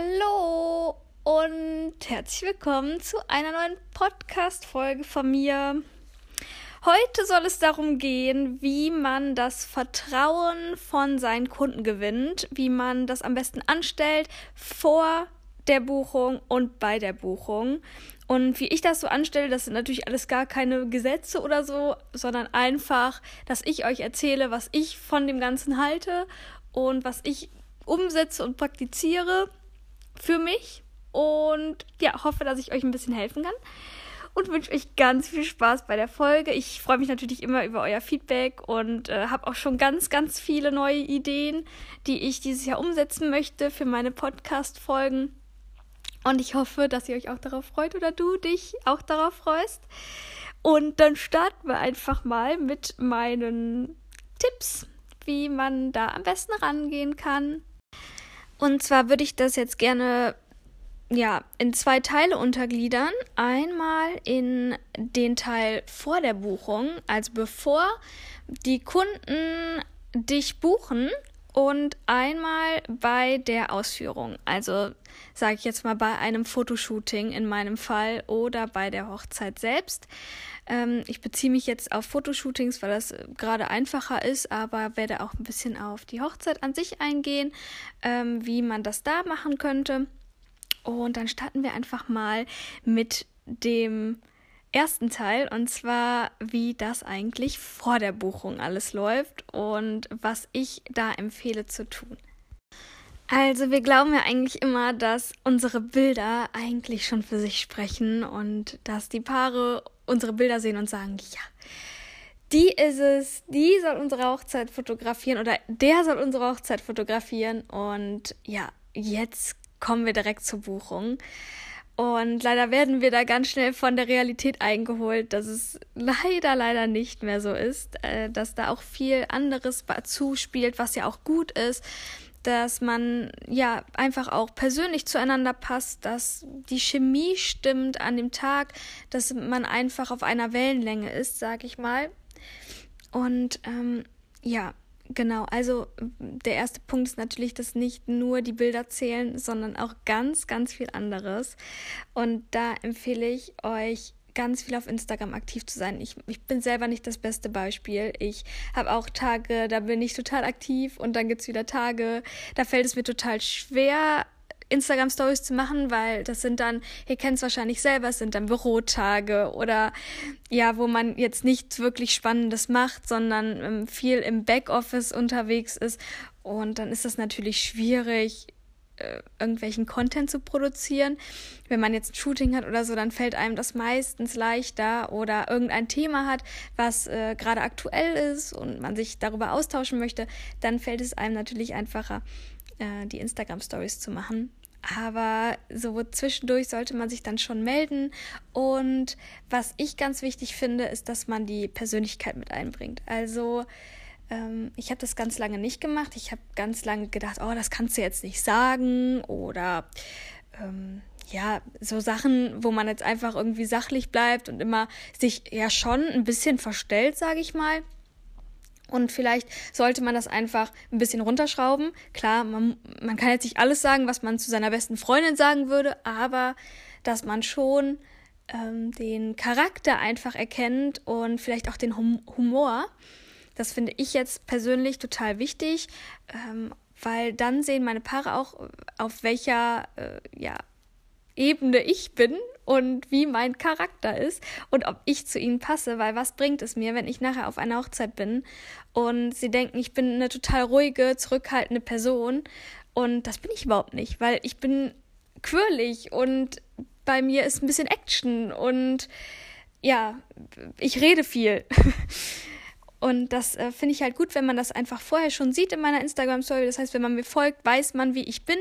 Hallo und herzlich willkommen zu einer neuen Podcast-Folge von mir. Heute soll es darum gehen, wie man das Vertrauen von seinen Kunden gewinnt, wie man das am besten anstellt vor der Buchung und bei der Buchung. Und wie ich das so anstelle, das sind natürlich alles gar keine Gesetze oder so, sondern einfach, dass ich euch erzähle, was ich von dem Ganzen halte und was ich umsetze und praktiziere für mich und ja, hoffe, dass ich euch ein bisschen helfen kann und wünsche euch ganz viel Spaß bei der Folge. Ich freue mich natürlich immer über euer Feedback und äh, habe auch schon ganz, ganz viele neue Ideen, die ich dieses Jahr umsetzen möchte für meine Podcast-Folgen. Und ich hoffe, dass ihr euch auch darauf freut oder du dich auch darauf freust. Und dann starten wir einfach mal mit meinen Tipps, wie man da am besten rangehen kann. Und zwar würde ich das jetzt gerne ja, in zwei Teile untergliedern. Einmal in den Teil vor der Buchung, also bevor die Kunden dich buchen und einmal bei der Ausführung. Also sage ich jetzt mal bei einem Fotoshooting in meinem Fall oder bei der Hochzeit selbst. Ähm, ich beziehe mich jetzt auf Fotoshootings, weil das gerade einfacher ist, aber werde auch ein bisschen auf die Hochzeit an sich eingehen, ähm, wie man das da machen könnte. Und dann starten wir einfach mal mit dem ersten Teil und zwar, wie das eigentlich vor der Buchung alles läuft und was ich da empfehle zu tun. Also wir glauben ja eigentlich immer, dass unsere Bilder eigentlich schon für sich sprechen und dass die Paare unsere Bilder sehen und sagen, ja, die ist es, die soll unsere Hochzeit fotografieren oder der soll unsere Hochzeit fotografieren und ja, jetzt kommen wir direkt zur Buchung. Und leider werden wir da ganz schnell von der Realität eingeholt, dass es leider, leider nicht mehr so ist, äh, dass da auch viel anderes zuspielt, was ja auch gut ist, dass man ja einfach auch persönlich zueinander passt, dass die Chemie stimmt an dem Tag, dass man einfach auf einer Wellenlänge ist, sag ich mal. Und ähm, ja, Genau, also der erste Punkt ist natürlich, dass nicht nur die Bilder zählen, sondern auch ganz, ganz viel anderes. Und da empfehle ich euch, ganz viel auf Instagram aktiv zu sein. Ich, ich bin selber nicht das beste Beispiel. Ich habe auch Tage, da bin ich total aktiv und dann gibt es wieder Tage, da fällt es mir total schwer, Instagram Stories zu machen, weil das sind dann, ihr kennt es wahrscheinlich selber, es sind dann Bürotage oder ja, wo man jetzt nichts wirklich Spannendes macht, sondern ähm, viel im Backoffice unterwegs ist. Und dann ist das natürlich schwierig, äh, irgendwelchen Content zu produzieren. Wenn man jetzt ein Shooting hat oder so, dann fällt einem das meistens leichter oder irgendein Thema hat, was äh, gerade aktuell ist und man sich darüber austauschen möchte, dann fällt es einem natürlich einfacher, äh, die Instagram Stories zu machen. Aber so zwischendurch sollte man sich dann schon melden. Und was ich ganz wichtig finde, ist, dass man die Persönlichkeit mit einbringt. Also ähm, ich habe das ganz lange nicht gemacht. Ich habe ganz lange gedacht, oh, das kannst du jetzt nicht sagen. Oder ähm, ja, so Sachen, wo man jetzt einfach irgendwie sachlich bleibt und immer sich ja schon ein bisschen verstellt, sage ich mal. Und vielleicht sollte man das einfach ein bisschen runterschrauben. Klar, man, man kann jetzt nicht alles sagen, was man zu seiner besten Freundin sagen würde, aber dass man schon ähm, den Charakter einfach erkennt und vielleicht auch den hum Humor. Das finde ich jetzt persönlich total wichtig, ähm, weil dann sehen meine Paare auch, auf welcher äh, ja, Ebene ich bin und wie mein Charakter ist und ob ich zu ihnen passe, weil was bringt es mir, wenn ich nachher auf einer Hochzeit bin und sie denken, ich bin eine total ruhige, zurückhaltende Person und das bin ich überhaupt nicht, weil ich bin quirlig und bei mir ist ein bisschen Action und ja, ich rede viel. Und das äh, finde ich halt gut, wenn man das einfach vorher schon sieht in meiner Instagram-Story. Das heißt, wenn man mir folgt, weiß man, wie ich bin,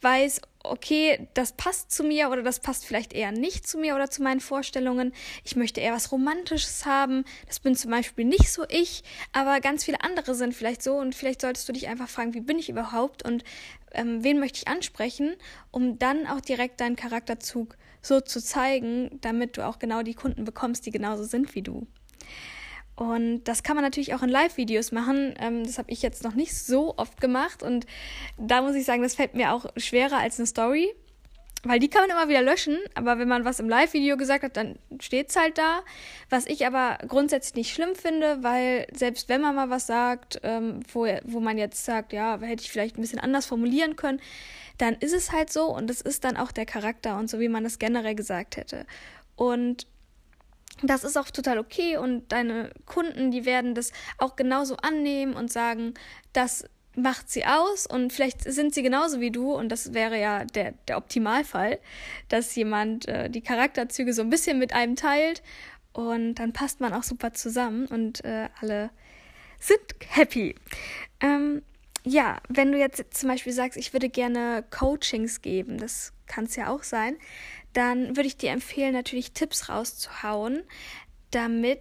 weiß, okay, das passt zu mir oder das passt vielleicht eher nicht zu mir oder zu meinen Vorstellungen. Ich möchte eher was Romantisches haben. Das bin zum Beispiel nicht so ich, aber ganz viele andere sind vielleicht so und vielleicht solltest du dich einfach fragen, wie bin ich überhaupt und ähm, wen möchte ich ansprechen, um dann auch direkt deinen Charakterzug so zu zeigen, damit du auch genau die Kunden bekommst, die genauso sind wie du. Und das kann man natürlich auch in Live-Videos machen. Ähm, das habe ich jetzt noch nicht so oft gemacht. Und da muss ich sagen, das fällt mir auch schwerer als eine Story. Weil die kann man immer wieder löschen, aber wenn man was im Live-Video gesagt hat, dann steht es halt da. Was ich aber grundsätzlich nicht schlimm finde, weil selbst wenn man mal was sagt, ähm, wo, wo man jetzt sagt, ja, hätte ich vielleicht ein bisschen anders formulieren können, dann ist es halt so und es ist dann auch der Charakter und so, wie man es generell gesagt hätte. Und das ist auch total okay und deine Kunden, die werden das auch genauso annehmen und sagen, das macht sie aus und vielleicht sind sie genauso wie du und das wäre ja der, der Optimalfall, dass jemand äh, die Charakterzüge so ein bisschen mit einem teilt und dann passt man auch super zusammen und äh, alle sind happy. Ähm, ja, wenn du jetzt zum Beispiel sagst, ich würde gerne Coachings geben, das kann es ja auch sein, dann würde ich dir empfehlen, natürlich Tipps rauszuhauen, damit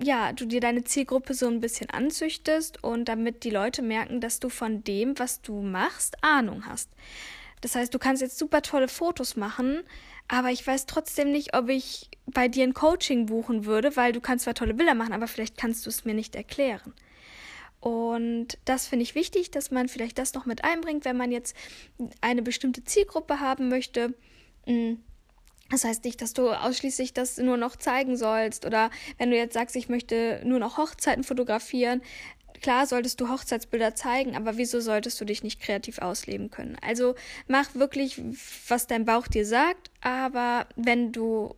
ja, du dir deine Zielgruppe so ein bisschen anzüchtest und damit die Leute merken, dass du von dem, was du machst, Ahnung hast. Das heißt, du kannst jetzt super tolle Fotos machen, aber ich weiß trotzdem nicht, ob ich bei dir ein Coaching buchen würde, weil du kannst zwar tolle Bilder machen, aber vielleicht kannst du es mir nicht erklären. Und das finde ich wichtig, dass man vielleicht das noch mit einbringt, wenn man jetzt eine bestimmte Zielgruppe haben möchte. Das heißt nicht, dass du ausschließlich das nur noch zeigen sollst oder wenn du jetzt sagst, ich möchte nur noch Hochzeiten fotografieren, klar solltest du Hochzeitsbilder zeigen, aber wieso solltest du dich nicht kreativ ausleben können? Also mach wirklich, was dein Bauch dir sagt, aber wenn du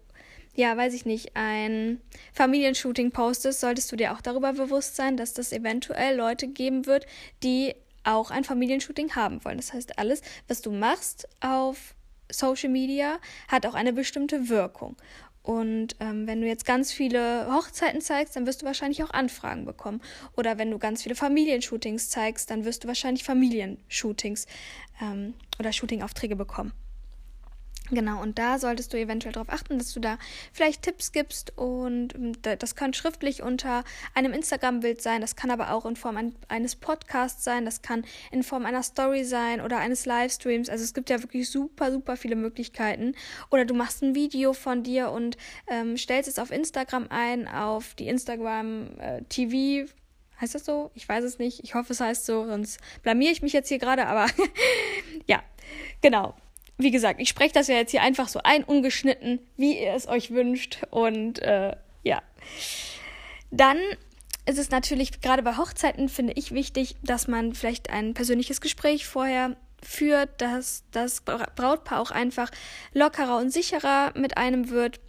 ja, weiß ich nicht, ein Familienshooting postest, solltest du dir auch darüber bewusst sein, dass das eventuell Leute geben wird, die auch ein Familienshooting haben wollen. Das heißt, alles, was du machst auf Social Media, hat auch eine bestimmte Wirkung. Und ähm, wenn du jetzt ganz viele Hochzeiten zeigst, dann wirst du wahrscheinlich auch Anfragen bekommen. Oder wenn du ganz viele Familienshootings zeigst, dann wirst du wahrscheinlich Familienshootings ähm, oder Shootingaufträge bekommen. Genau, und da solltest du eventuell darauf achten, dass du da vielleicht Tipps gibst und ähm, das kann schriftlich unter einem Instagram-Bild sein, das kann aber auch in Form eines Podcasts sein, das kann in Form einer Story sein oder eines Livestreams. Also es gibt ja wirklich super, super viele Möglichkeiten. Oder du machst ein Video von dir und ähm, stellst es auf Instagram ein, auf die Instagram äh. Heißt das so? Ich weiß es nicht. Ich hoffe, es heißt so, sonst blamier ich mich jetzt hier gerade, aber ja, genau wie gesagt, ich spreche das ja jetzt hier einfach so ein, ungeschnitten, wie ihr es euch wünscht. Und äh, ja. Dann ist es natürlich gerade bei Hochzeiten, finde ich, wichtig, dass man vielleicht ein persönliches Gespräch vorher führt, dass das Brautpaar auch einfach lockerer und sicherer mit einem wird.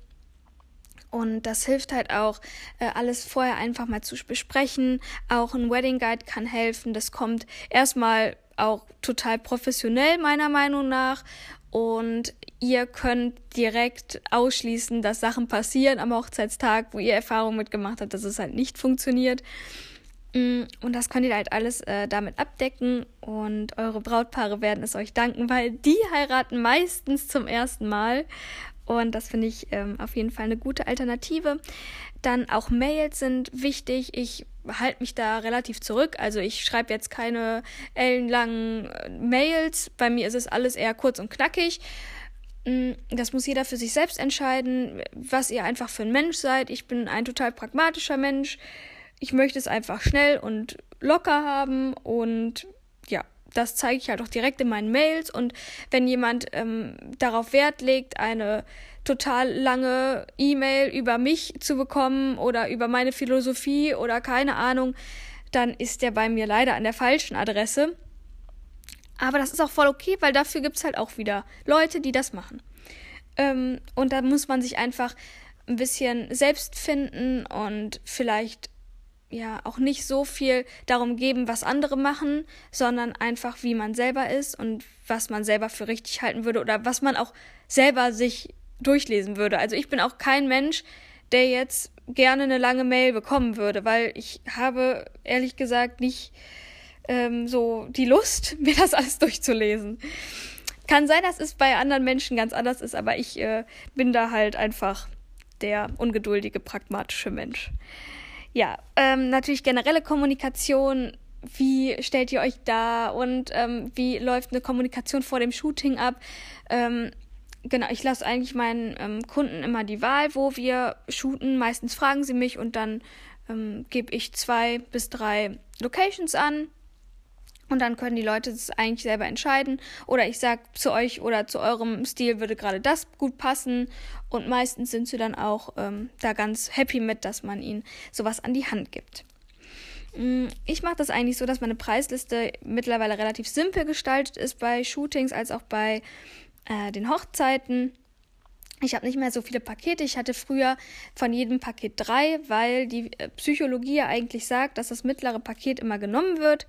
Und das hilft halt auch, äh, alles vorher einfach mal zu besprechen. Auch ein Wedding Guide kann helfen. Das kommt erstmal auch total professionell, meiner Meinung nach und ihr könnt direkt ausschließen, dass Sachen passieren am Hochzeitstag, wo ihr Erfahrung mitgemacht habt, dass es halt nicht funktioniert. Mm, und das könnt ihr halt alles äh, damit abdecken und eure Brautpaare werden es euch danken, weil die heiraten meistens zum ersten Mal. Und das finde ich ähm, auf jeden Fall eine gute Alternative. Dann auch Mails sind wichtig. Ich halte mich da relativ zurück. Also ich schreibe jetzt keine ellenlangen äh, Mails. Bei mir ist es alles eher kurz und knackig. Mm, das muss jeder für sich selbst entscheiden, was ihr einfach für ein Mensch seid. Ich bin ein total pragmatischer Mensch. Ich möchte es einfach schnell und locker haben und ja, das zeige ich halt auch direkt in meinen Mails. Und wenn jemand ähm, darauf Wert legt, eine total lange E-Mail über mich zu bekommen oder über meine Philosophie oder keine Ahnung, dann ist der bei mir leider an der falschen Adresse. Aber das ist auch voll okay, weil dafür gibt es halt auch wieder Leute, die das machen. Ähm, und da muss man sich einfach ein bisschen selbst finden und vielleicht ja auch nicht so viel darum geben, was andere machen, sondern einfach, wie man selber ist und was man selber für richtig halten würde oder was man auch selber sich durchlesen würde. Also ich bin auch kein Mensch, der jetzt gerne eine lange Mail bekommen würde, weil ich habe ehrlich gesagt nicht ähm, so die Lust, mir das alles durchzulesen. Kann sein, dass es bei anderen Menschen ganz anders ist, aber ich äh, bin da halt einfach der ungeduldige, pragmatische Mensch. Ja, ähm, natürlich generelle Kommunikation. Wie stellt ihr euch da und ähm, wie läuft eine Kommunikation vor dem Shooting ab? Ähm, genau, ich lasse eigentlich meinen ähm, Kunden immer die Wahl, wo wir shooten. Meistens fragen sie mich und dann ähm, gebe ich zwei bis drei Locations an und dann können die Leute es eigentlich selber entscheiden. Oder ich sage zu euch oder zu eurem Stil würde gerade das gut passen. Und meistens sind sie dann auch ähm, da ganz happy mit, dass man ihnen sowas an die Hand gibt. Mm, ich mache das eigentlich so, dass meine Preisliste mittlerweile relativ simpel gestaltet ist bei Shootings als auch bei äh, den Hochzeiten. Ich habe nicht mehr so viele Pakete. Ich hatte früher von jedem Paket drei, weil die äh, Psychologie ja eigentlich sagt, dass das mittlere Paket immer genommen wird.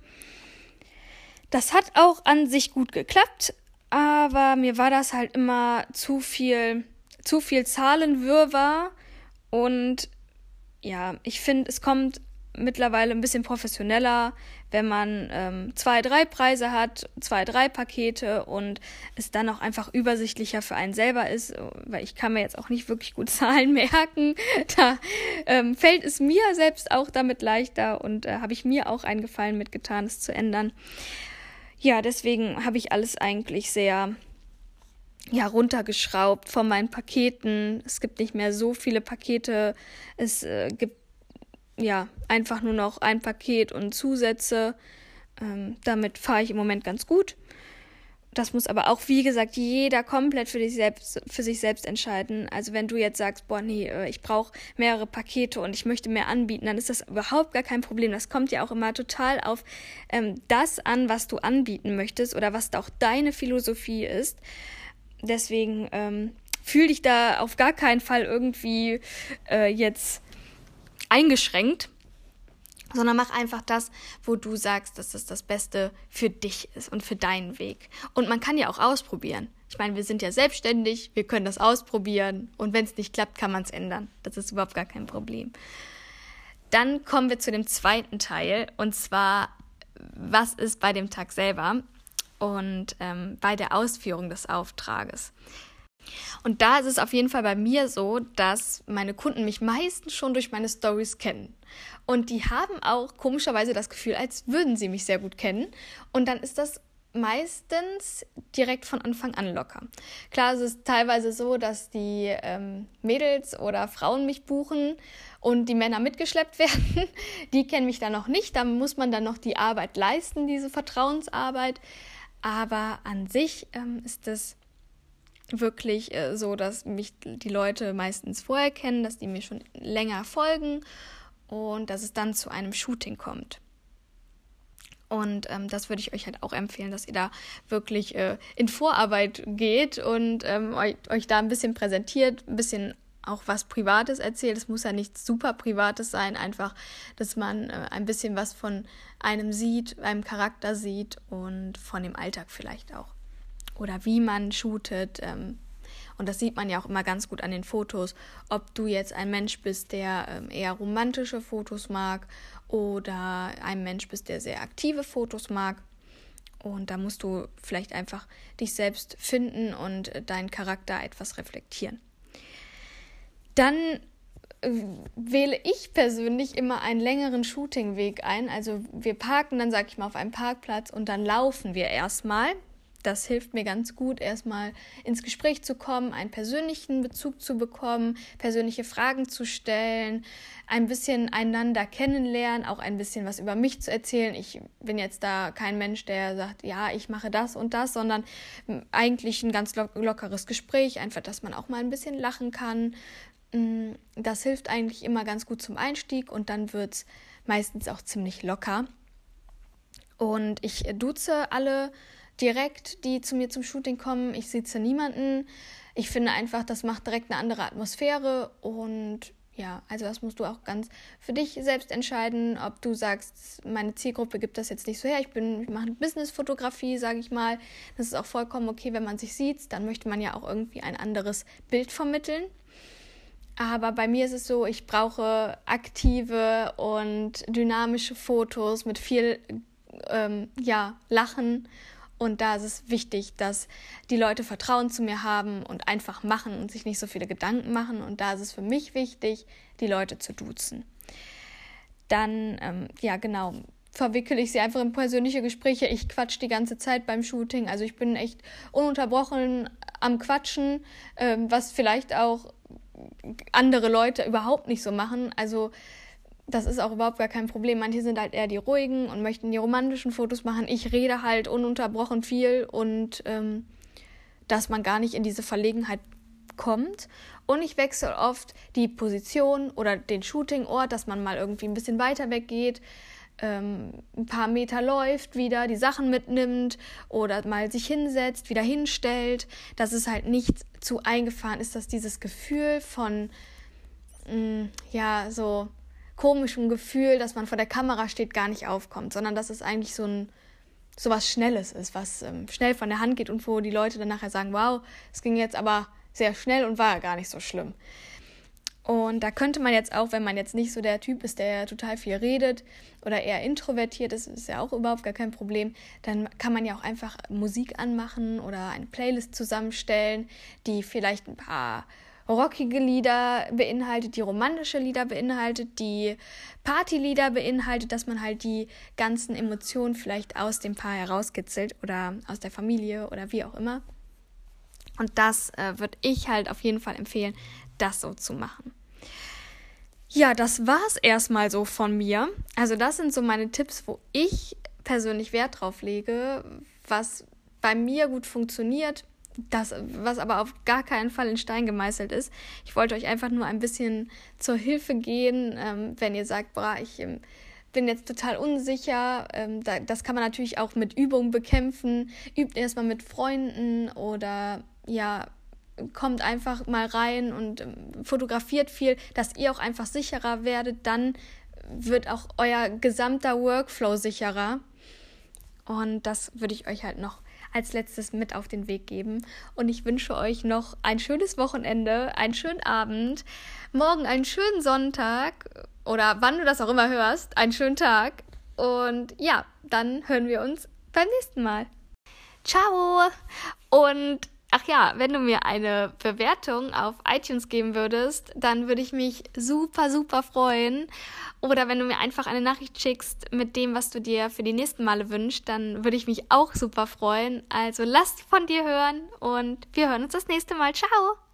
Das hat auch an sich gut geklappt, aber mir war das halt immer zu viel, zu viel Zahlenwirrwarr und ja, ich finde, es kommt mittlerweile ein bisschen professioneller, wenn man ähm, zwei, drei Preise hat, zwei, drei Pakete und es dann auch einfach übersichtlicher für einen selber ist, weil ich kann mir jetzt auch nicht wirklich gut Zahlen merken. Da ähm, fällt es mir selbst auch damit leichter und äh, habe ich mir auch einen Gefallen mitgetan, es zu ändern ja, deswegen habe ich alles eigentlich sehr ja, runtergeschraubt von meinen Paketen. Es gibt nicht mehr so viele Pakete. Es äh, gibt ja einfach nur noch ein Paket und Zusätze. Ähm, damit fahre ich im Moment ganz gut. Das muss aber auch, wie gesagt, jeder komplett für, dich selbst, für sich selbst entscheiden. Also wenn du jetzt sagst, boah, nee, äh, ich brauche mehrere Pakete und ich möchte mehr anbieten, dann ist das überhaupt gar kein Problem. Das kommt ja auch immer total auf ähm, das an, was du anbieten möchtest oder was auch deine Philosophie ist. Deswegen ähm, fühl dich da auf gar keinen Fall irgendwie äh, jetzt eingeschränkt sondern mach einfach das, wo du sagst, dass das das Beste für dich ist und für deinen Weg. Und man kann ja auch ausprobieren. Ich meine, wir sind ja selbstständig, wir können das ausprobieren und wenn es nicht klappt, kann man es ändern. Das ist überhaupt gar kein Problem. Dann kommen wir zu dem zweiten Teil und zwar, was ist bei dem Tag selber und ähm, bei der Ausführung des Auftrages. Und da ist es auf jeden Fall bei mir so, dass meine Kunden mich meistens schon durch meine Stories kennen. Und die haben auch komischerweise das Gefühl, als würden sie mich sehr gut kennen. Und dann ist das meistens direkt von Anfang an locker. Klar, es ist teilweise so, dass die ähm, Mädels oder Frauen mich buchen und die Männer mitgeschleppt werden. Die kennen mich dann noch nicht. Da muss man dann noch die Arbeit leisten, diese Vertrauensarbeit. Aber an sich ähm, ist es wirklich äh, so, dass mich die Leute meistens vorher kennen, dass die mir schon länger folgen und dass es dann zu einem Shooting kommt. Und ähm, das würde ich euch halt auch empfehlen, dass ihr da wirklich äh, in Vorarbeit geht und ähm, euch, euch da ein bisschen präsentiert, ein bisschen auch was Privates erzählt. Es muss ja nichts super Privates sein, einfach, dass man äh, ein bisschen was von einem sieht, einem Charakter sieht und von dem Alltag vielleicht auch oder wie man shootet. Ähm, und das sieht man ja auch immer ganz gut an den Fotos, ob du jetzt ein Mensch bist, der ähm, eher romantische Fotos mag oder ein Mensch bist, der sehr aktive Fotos mag. Und da musst du vielleicht einfach dich selbst finden und deinen Charakter etwas reflektieren. Dann äh, wähle ich persönlich immer einen längeren Shootingweg ein. Also wir parken dann, sag ich mal, auf einem Parkplatz und dann laufen wir erstmal das hilft mir ganz gut, erstmal ins Gespräch zu kommen, einen persönlichen Bezug zu bekommen, persönliche Fragen zu stellen, ein bisschen einander kennenlernen, auch ein bisschen was über mich zu erzählen. Ich bin jetzt da kein Mensch, der sagt, ja, ich mache das und das, sondern eigentlich ein ganz lockeres Gespräch, einfach, dass man auch mal ein bisschen lachen kann. Mm, das hilft eigentlich immer ganz gut zum Einstieg und dann wird es meistens auch ziemlich locker. Und ich duze alle direkt, die zu mir zum Shooting kommen. Ich sitze niemanden. Ich finde einfach, das macht direkt eine andere Atmosphäre und ja, also das musst du auch ganz für dich selbst entscheiden, ob du sagst, meine Zielgruppe gibt das jetzt nicht so her. Ich bin, ich mache Business-Fotografie, sage ich mal. Das ist auch vollkommen okay, wenn man sich sieht. Dann möchte man ja auch irgendwie ein anderes Bild vermitteln. Aber bei mir ist es so, ich brauche aktive und dynamische Fotos mit viel ähm, ja, Lachen und da ist es wichtig, dass die Leute Vertrauen zu mir haben und einfach machen und sich nicht so viele Gedanken machen. Und da ist es für mich wichtig, die Leute zu duzen. Dann, ähm, ja, genau, verwickele ich sie einfach in persönliche Gespräche. Ich quatsch die ganze Zeit beim Shooting. Also ich bin echt ununterbrochen am Quatschen, ähm, was vielleicht auch andere Leute überhaupt nicht so machen. Also das ist auch überhaupt gar kein Problem. Manche sind halt eher die ruhigen und möchten die romantischen Fotos machen. Ich rede halt ununterbrochen viel und ähm, dass man gar nicht in diese Verlegenheit kommt. Und ich wechsle oft die Position oder den Shootingort, dass man mal irgendwie ein bisschen weiter weggeht, ähm, ein paar Meter läuft, wieder die Sachen mitnimmt oder mal sich hinsetzt, wieder hinstellt, dass es halt nicht zu eingefahren ist, dass dieses Gefühl von, mh, mm, ja, so komischem Gefühl, dass man vor der Kamera steht, gar nicht aufkommt, sondern dass es eigentlich so ein so was Schnelles ist, was ähm, schnell von der Hand geht und wo die Leute dann nachher sagen, wow, es ging jetzt aber sehr schnell und war gar nicht so schlimm. Und da könnte man jetzt auch, wenn man jetzt nicht so der Typ ist, der total viel redet oder eher introvertiert ist, ist ja auch überhaupt gar kein Problem, dann kann man ja auch einfach Musik anmachen oder eine Playlist zusammenstellen, die vielleicht ein paar rockige Lieder beinhaltet, die romantische Lieder beinhaltet, die Partylieder beinhaltet, dass man halt die ganzen Emotionen vielleicht aus dem Paar herauskitzelt oder aus der Familie oder wie auch immer. Und das äh, würde ich halt auf jeden Fall empfehlen, das so zu machen. Ja, das war es erstmal so von mir. Also das sind so meine Tipps, wo ich persönlich Wert drauf lege, was bei mir gut funktioniert, das, was aber auf gar keinen Fall in Stein gemeißelt ist. Ich wollte euch einfach nur ein bisschen zur Hilfe gehen, ähm, wenn ihr sagt, boah, ich ähm, bin jetzt total unsicher. Ähm, da, das kann man natürlich auch mit Übung bekämpfen. Übt erstmal mit Freunden oder ja, kommt einfach mal rein und ähm, fotografiert viel, dass ihr auch einfach sicherer werdet, dann wird auch euer gesamter Workflow sicherer. Und das würde ich euch halt noch als letztes mit auf den Weg geben. Und ich wünsche euch noch ein schönes Wochenende, einen schönen Abend, morgen einen schönen Sonntag oder wann du das auch immer hörst, einen schönen Tag. Und ja, dann hören wir uns beim nächsten Mal. Ciao! Und Ach ja, wenn du mir eine Bewertung auf iTunes geben würdest, dann würde ich mich super, super freuen. Oder wenn du mir einfach eine Nachricht schickst mit dem, was du dir für die nächsten Male wünschst, dann würde ich mich auch super freuen. Also lass von dir hören und wir hören uns das nächste Mal. Ciao!